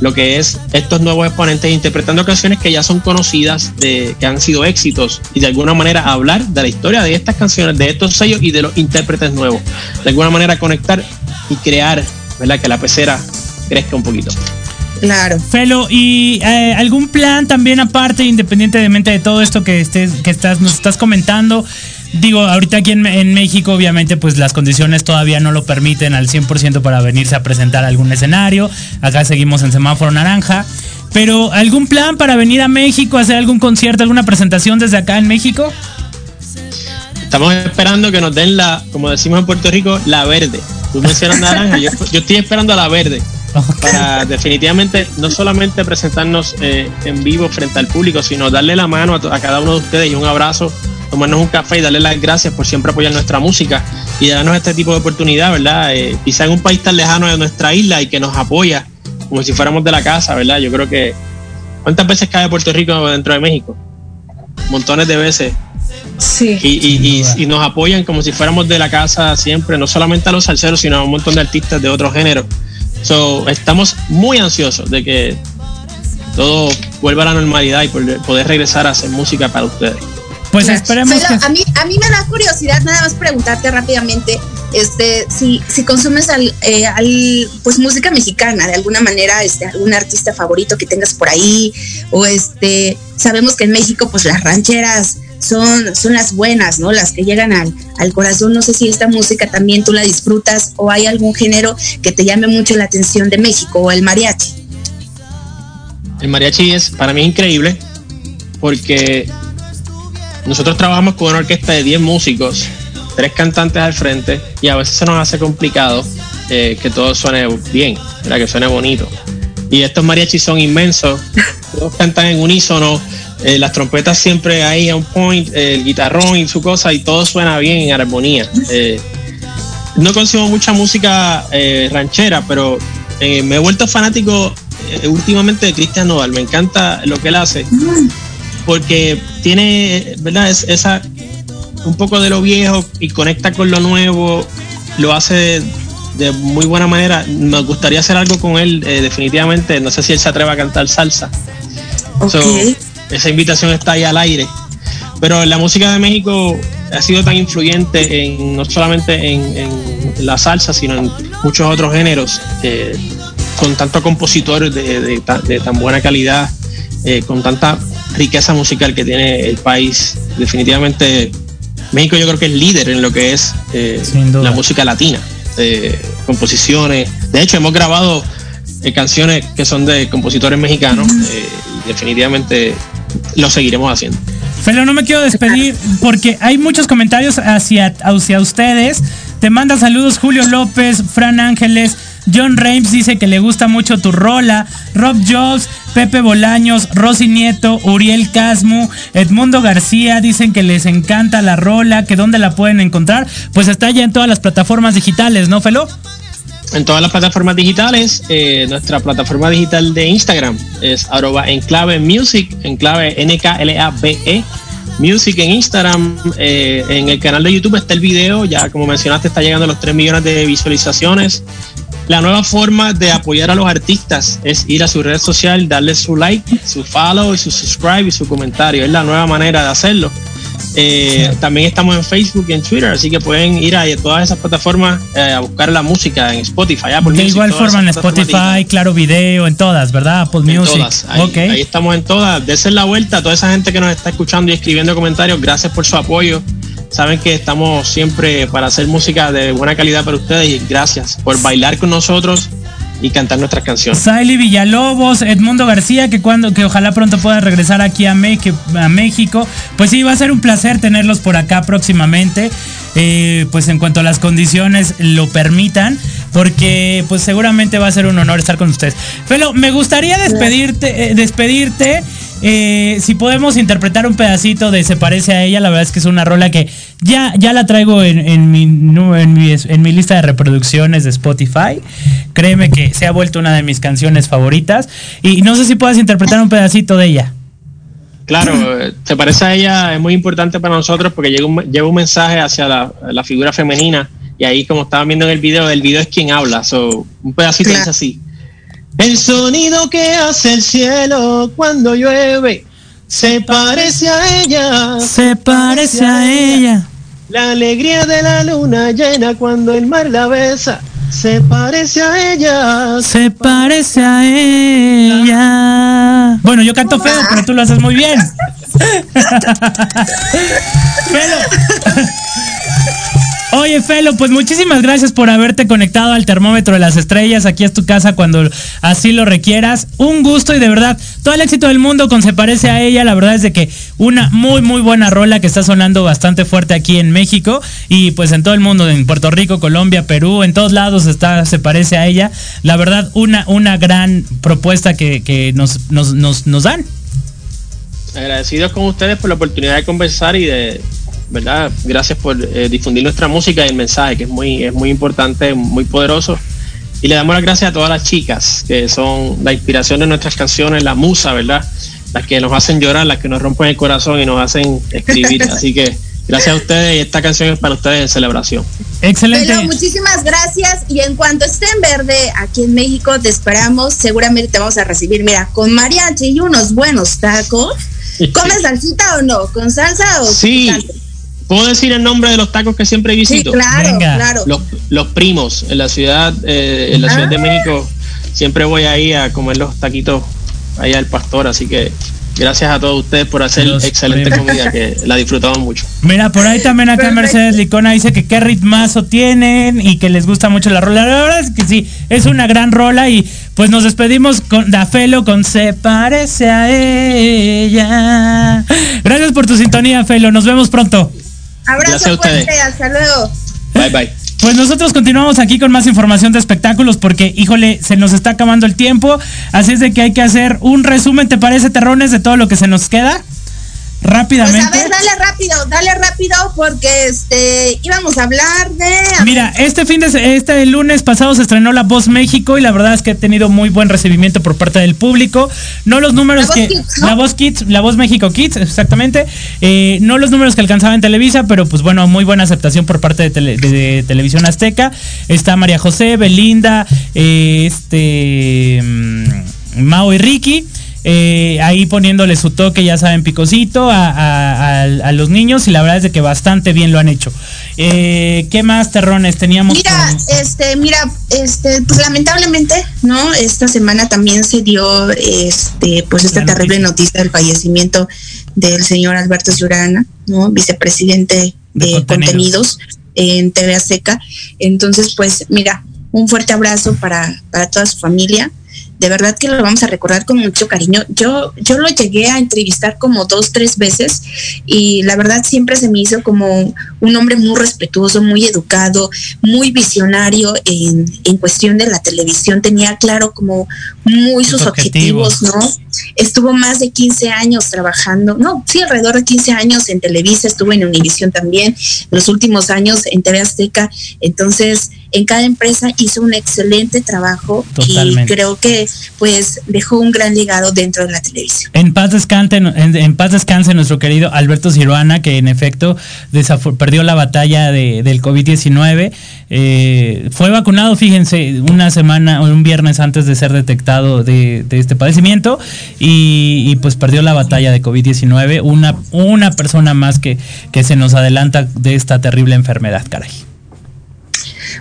lo que es estos nuevos exponentes interpretando canciones que ya son conocidas, de, que han sido éxitos y de alguna manera hablar de la historia de estas canciones, de estos sellos y de los intérpretes nuevos. De alguna manera conectar y crear, ¿verdad? Que la pecera crezca un poquito. Claro. Felo, ¿y eh, algún plan también aparte, independientemente de todo esto que estés, que estás, nos estás comentando? Digo, ahorita aquí en, en México, obviamente, pues las condiciones todavía no lo permiten al 100% para venirse a presentar algún escenario. Acá seguimos en semáforo naranja. Pero ¿algún plan para venir a México, hacer algún concierto, alguna presentación desde acá en México? Estamos esperando que nos den la, como decimos en Puerto Rico, la verde. Tú mencionas naranja, yo, yo estoy esperando a la verde. Para definitivamente no solamente presentarnos eh, en vivo frente al público, sino darle la mano a cada uno de ustedes y un abrazo, tomarnos un café y darle las gracias por siempre apoyar nuestra música y darnos este tipo de oportunidad, ¿verdad? Eh, quizá en un país tan lejano de nuestra isla y que nos apoya como si fuéramos de la casa, ¿verdad? Yo creo que ¿cuántas veces cae Puerto Rico dentro de México? Montones de veces. Sí. Y, y- y- y nos apoyan como si fuéramos de la casa siempre, no solamente a los salseros, sino a un montón de artistas de otros géneros. So, estamos muy ansiosos de que todo vuelva a la normalidad y poder poder regresar a hacer música para ustedes. Pues esperemos Pero que... a mí a mí me da curiosidad nada más preguntarte rápidamente este si si consumes al, eh, al- pues música mexicana de alguna manera este algún artista favorito que tengas por ahí o este sabemos que en México pues las rancheras son son las buenas no las que llegan al, al corazón. No sé si esta música también tú la disfrutas o hay algún género que te llame mucho la atención de México o el mariachi. El mariachi es para mí increíble porque nosotros trabajamos con una orquesta de 10 músicos, tres cantantes al frente y a veces se nos hace complicado eh, que todo suene bien, ¿verdad? que suene bonito. Y estos mariachis son inmensos, todos cantan en unísono, eh, las trompetas siempre ahí a un point, eh, el guitarrón y su cosa y todo suena bien en armonía. Eh, no consumo mucha música ranchera, pero me he vuelto fanático últimamente de Cristian Nodal. Me encanta lo que él hace porque tiene, ¿verdad? Es, esa un poco de lo viejo y conecta con lo nuevo, lo hace de, muy buena manera. Me gustaría hacer algo con él, eh, definitivamente. No sé si él se atreve a cantar salsa. So, esa invitación está ahí al aire. Pero la música de México ha sido tan influyente en no solamente en, en la salsa, sino en muchos otros géneros, eh, con tantos compositores de, de ta- de tan buena calidad, eh, con tanta riqueza musical que tiene el país. Definitivamente México yo creo que es líder en lo que es eh, la música latina, eh, composiciones. De hecho, hemos grabado eh, canciones que son de compositores mexicanos eh, y definitivamente lo seguiremos haciendo. Felo, no me quiero despedir porque hay muchos comentarios hacia, hacia ustedes. Te manda saludos Julio López, Fran Ángeles, John Reims dice que le gusta mucho tu rola, Rob Jobs, Pepe Bolaños, Rosy Nieto, Uriel Casmu, Edmundo García dicen que les encanta la rola, que dónde la pueden encontrar. Pues está ya en todas las plataformas digitales, ¿no, Felo? en todas las plataformas digitales. eh, nuestra plataforma digital de Instagram es arroba enclave music, enclave N-K-L-A-B-E. Music en Instagram, eh, en el canal de YouTube está el video, ya como mencionaste está llegando a los 3 millones de visualizaciones. La nueva forma de apoyar a los artistas es ir a su red social, darle su like, su follow, su subscribe y su comentario. Es la nueva manera de hacerlo. Eh, También estamos en Facebook y en Twitter, así que pueden ir a todas esas plataformas eh, a buscar la música en Spotify. Apple De Music, igual forma en Spotify, Claro Video, en todas, ¿verdad? Apple en Music. todas. Ahí, ok. ahí estamos en todas. Desen la vuelta a toda esa gente que nos está escuchando y escribiendo comentarios. Gracias por su apoyo. Saben que estamos siempre para hacer música de buena calidad para ustedes y gracias por bailar con nosotros y cantar nuestras canciones. Saily Villalobos, Edmundo García, que cuando, que ojalá pronto pueda regresar aquí a, Me- a México. Pues sí, va a ser un placer tenerlos por acá próximamente. eh, pues en cuanto a las condiciones lo permitan, porque pues seguramente va a ser un honor estar con ustedes. Felo, me gustaría despedirte, eh, despedirte. Eh, si podemos interpretar un pedacito de Se parece a ella, la verdad es que es una rola que ya, ya la traigo en, en mi, en, mi, en mi lista de reproducciones de Spotify. Créeme que se ha vuelto una de mis canciones favoritas. Y no sé si puedas interpretar un pedacito de ella. Claro, se parece a ella, es muy importante para nosotros porque llega un, lleva un mensaje hacia la, la figura femenina y ahí como estaban viendo en el video, el video es quien habla, so, un pedacito dice así. El sonido que hace el cielo cuando llueve se parece a ella. Se parece a ella. La alegría de la luna llena cuando el mar la besa se parece a ella. Se parece a ella. Bueno, yo canto feo, pero tú lo haces muy bien. Felo. Oye, Felo, pues muchísimas gracias por haberte conectado al termómetro de las estrellas. Aquí es tu casa cuando así lo requieras. Un gusto y de verdad, todo el éxito del mundo con Se Parece a ella. La verdad es de que una muy, muy buena rola que está sonando bastante fuerte aquí en México y pues en todo el mundo, en Puerto Rico, Colombia, Perú, en todos lados está Se Parece a ella. La verdad, una, una gran propuesta que, que nos, nos, nos, nos dan. Agradecidos con ustedes por la oportunidad de conversar y de, ¿verdad? Gracias por eh, difundir nuestra música y el mensaje, que es muy, es muy importante, muy poderoso. Y le damos las gracias a todas las chicas, que son la inspiración de nuestras canciones, la musa, ¿verdad? Las que nos hacen llorar, las que nos rompen el corazón y nos hacen escribir. Así que gracias a ustedes y esta canción es para ustedes en celebración. Excelente. Pero muchísimas gracias y en cuanto esté en verde aquí en México te esperamos, seguramente te vamos a recibir, mira, con mariachi y unos buenos tacos. ¿Comes salsita o no? ¿Con salsa o Sí. picante? ¿Puedo decir el nombre de los tacos que siempre visito? Sí, claro, Venga. claro. Los, los primos en la ciudad, eh, en la ciudad de Ah. México. Siempre voy ahí a comer los taquitos allá al pastor, así que gracias a todos ustedes por hacer Los excelente primos. comida que la disfrutamos mucho. Mira, por ahí también acá. Mercedes Licona dice que qué ritmazo tienen y que les gusta mucho la rola. La verdad es que sí, es una gran rola y pues nos despedimos con Dafelo con Se parece a ella. Gracias por tu sintonía, Felo. Nos vemos pronto. Gracias a Abrazo ustedes. fuerte, hasta luego. Bye bye. Pues nosotros continuamos aquí con más información de espectáculos porque, híjole, se nos está acabando el tiempo. Así es de que hay que hacer un resumen, ¿te parece, Terrones, de todo lo que se nos queda? Pues Rápidamente. a ver, dale rápido, dale rápido porque este íbamos a hablar de a Mira, este fin de este lunes pasado se estrenó La Voz México y la verdad es que ha tenido muy buen recibimiento por parte del público. No los números La Voz que Kids, ¿no? La Voz Kids, La Voz México Kids, exactamente. Eh, no los números que alcanzaba en Televisa, pero pues bueno, muy buena aceptación por parte de, tele- de- de Televisión Azteca. Está María José, Belinda, eh, este mm, Mao y Ricky. Eh, ahí poniéndole su toque, ya saben, picosito a, a- a- a los niños y la verdad es de que bastante bien lo han hecho. Eh, ¿Qué más terrones teníamos? Mira, este, mira, este, pues lamentablemente, ¿no? Esta semana también se dio, este, pues esta terrible noticia del fallecimiento del señor Alberto Ciurana, ¿no? Vicepresidente De de, contenidos. contenidos. en TV Azteca. Entonces, pues, mira, un fuerte abrazo para, para toda su familia. De verdad que lo vamos a recordar con mucho cariño. Yo, yo lo llegué a entrevistar como dos, tres veces y la verdad siempre se me hizo como un hombre muy respetuoso, muy educado, muy visionario en, en cuestión de la televisión. Tenía claro como muy Sus sus, objetivos, ¿no? Estuvo más de 15 años trabajando, no, sí, alrededor de 15 años en Televisa, estuvo en Univisión también, los últimos años en TV Azteca. Entonces, en cada empresa hizo un excelente trabajo Totalmente. y creo que pues dejó un gran legado dentro de la televisión. En paz descanse, en, en paz descanse nuestro querido Alberto Ciruana, que en efecto perdió la batalla de- del COVID-19. Eh, fue vacunado, fíjense, una semana o un viernes antes de ser detectado de, de este padecimiento y, y, pues perdió la batalla de COVID-19. Una, una persona más que, que se nos adelanta de esta terrible enfermedad, caray.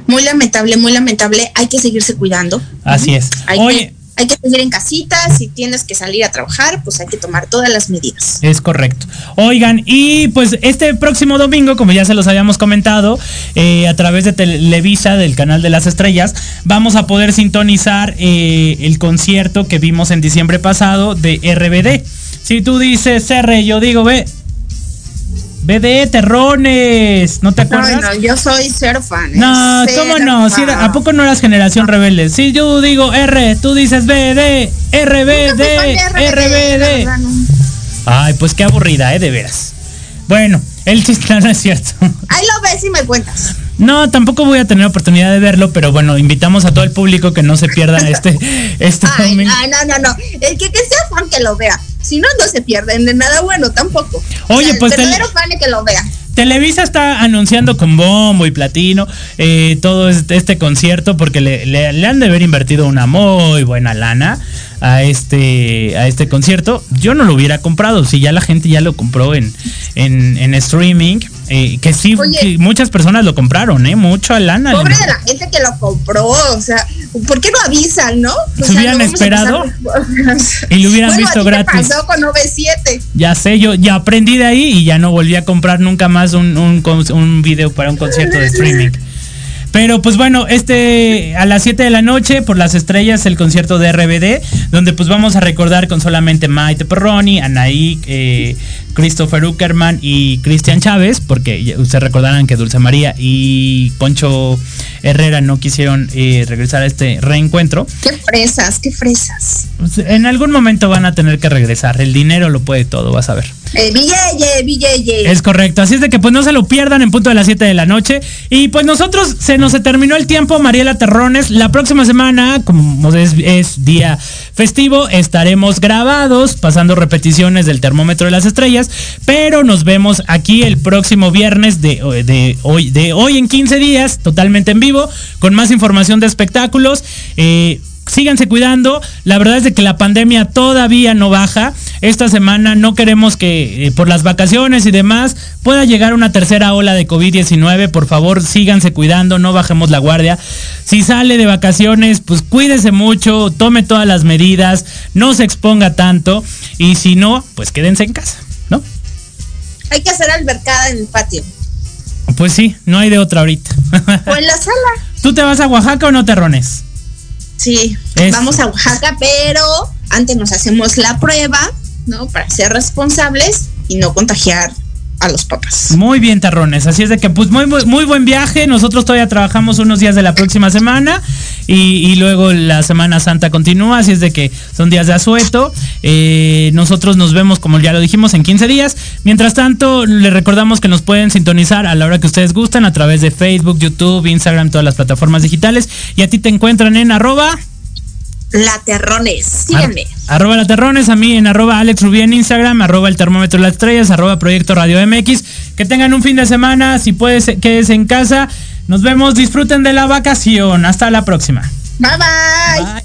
Muy lamentable, muy lamentable. Hay que seguirse cuidando. Así es. Hay, Oye, que, hay que seguir en casita. Si tienes que salir a trabajar, pues hay que tomar todas las medidas. Es correcto. Oigan, y pues este próximo domingo, como ya se los habíamos comentado, eh, a través de Televisa, del canal de las estrellas, vamos a poder sintonizar eh, el concierto que vimos en diciembre pasado de RBD. Si tú dices R, yo digo B. BD Terrones, ¿no te acuerdas? No, no, yo soy cero fan. ¿eh? No, ¿cómo no? Si era- ¿A poco no eras generación rebelde? Si yo digo R, tú dices BD, RBD, RBD. Ay, pues qué aburrida, ¿eh? De veras. Bueno, el chiste no es cierto. Ahí lo ves y me cuentas. No, tampoco voy a tener oportunidad de verlo, pero bueno, invitamos a todo el público que no se pierdan este, este Ay, domingo. ay, no, no, no. El que, que sea fan que lo vea. Si no, no se pierden de nada bueno tampoco. Oye, pues, el- verdadero fan es que lo vea. Televisa está anunciando con bombo y platino eh, todo este, este concierto porque le, le- le han de haber invertido una muy buena lana a este a este concierto. Yo no lo hubiera comprado, si ya la gente ya lo compró en, en, en streaming, eh, que sí, Oye. que muchas personas lo compraron, ¿eh? Mucha lana. Pobre de la gente que lo compró. O sea, ¿por qué no avisan, no? O Se sea, hubieran no esperado y lo hubieran Bueno, visto ¿a ti qué gratis. pasó con OV7? Ya sé, yo ya aprendí de ahí y ya no volví a comprar nunca más un, un, un video para un concierto de streaming. Pero pues bueno, este a las 7 de la noche por las estrellas el concierto de RBD, donde pues vamos a recordar con solamente Maite Perroni, Anaí, eh, Christopher Uckerman y Cristian Chávez, porque ustedes recordarán que Dulce María y Poncho Herrera no quisieron eh, regresar a este reencuentro. Qué fresas, qué fresas. Pues, en algún momento van a tener que regresar, el dinero lo puede todo, vas a ver. Eh, Villeye, Villeye. Es correcto, así es de que pues no se lo pierdan en punto de las 7 de la noche. Y pues nosotros se nos terminó el tiempo, Mariela Terrones. La próxima semana, como es, es día festivo, estaremos grabados, pasando repeticiones del termómetro de las estrellas. Pero nos vemos aquí el próximo viernes de, de hoy, de hoy en 15 días, totalmente en vivo, con más información de espectáculos. Eh, síganse cuidando. La verdad es de que la pandemia todavía no baja. Esta semana no queremos que eh, por las vacaciones y demás pueda llegar una tercera ola de COVID-19. Por favor, síganse cuidando, no bajemos la guardia. Si sale de vacaciones, pues cuídese mucho, tome todas las medidas, no se exponga tanto y si no, pues quédense en casa, ¿no? Hay que hacer albercada en el patio. Pues sí, no hay de otra ahorita. O en la sala. ¿Tú te vas a Oaxaca o no terrones? Sí, vamos a Oaxaca, pero antes nos hacemos la prueba, ¿no? Para ser responsables y no contagiar a los papás. Muy bien, Terrones. Así es de que, pues, muy, muy, muy buen viaje. Nosotros todavía trabajamos unos días de la próxima semana y, y luego la Semana Santa continúa. Así es de que son días de asueto. Eh, nosotros nos vemos, como ya lo dijimos, en 15 días. Mientras tanto, les recordamos que nos pueden sintonizar a la hora que ustedes gustan a través de Facebook, YouTube, Instagram, todas las plataformas digitales. Y a ti te encuentran en arroba. La Terrones, síganme. Arroba la Terrones, a mí en arroba Alex Rubí en Instagram, arroba el termómetro de las estrellas, arroba Proyecto Radio MX. Que tengan un fin de semana, si puedes, quédese en casa. Nos vemos, disfruten de la vacación. Hasta la próxima. Bye bye. En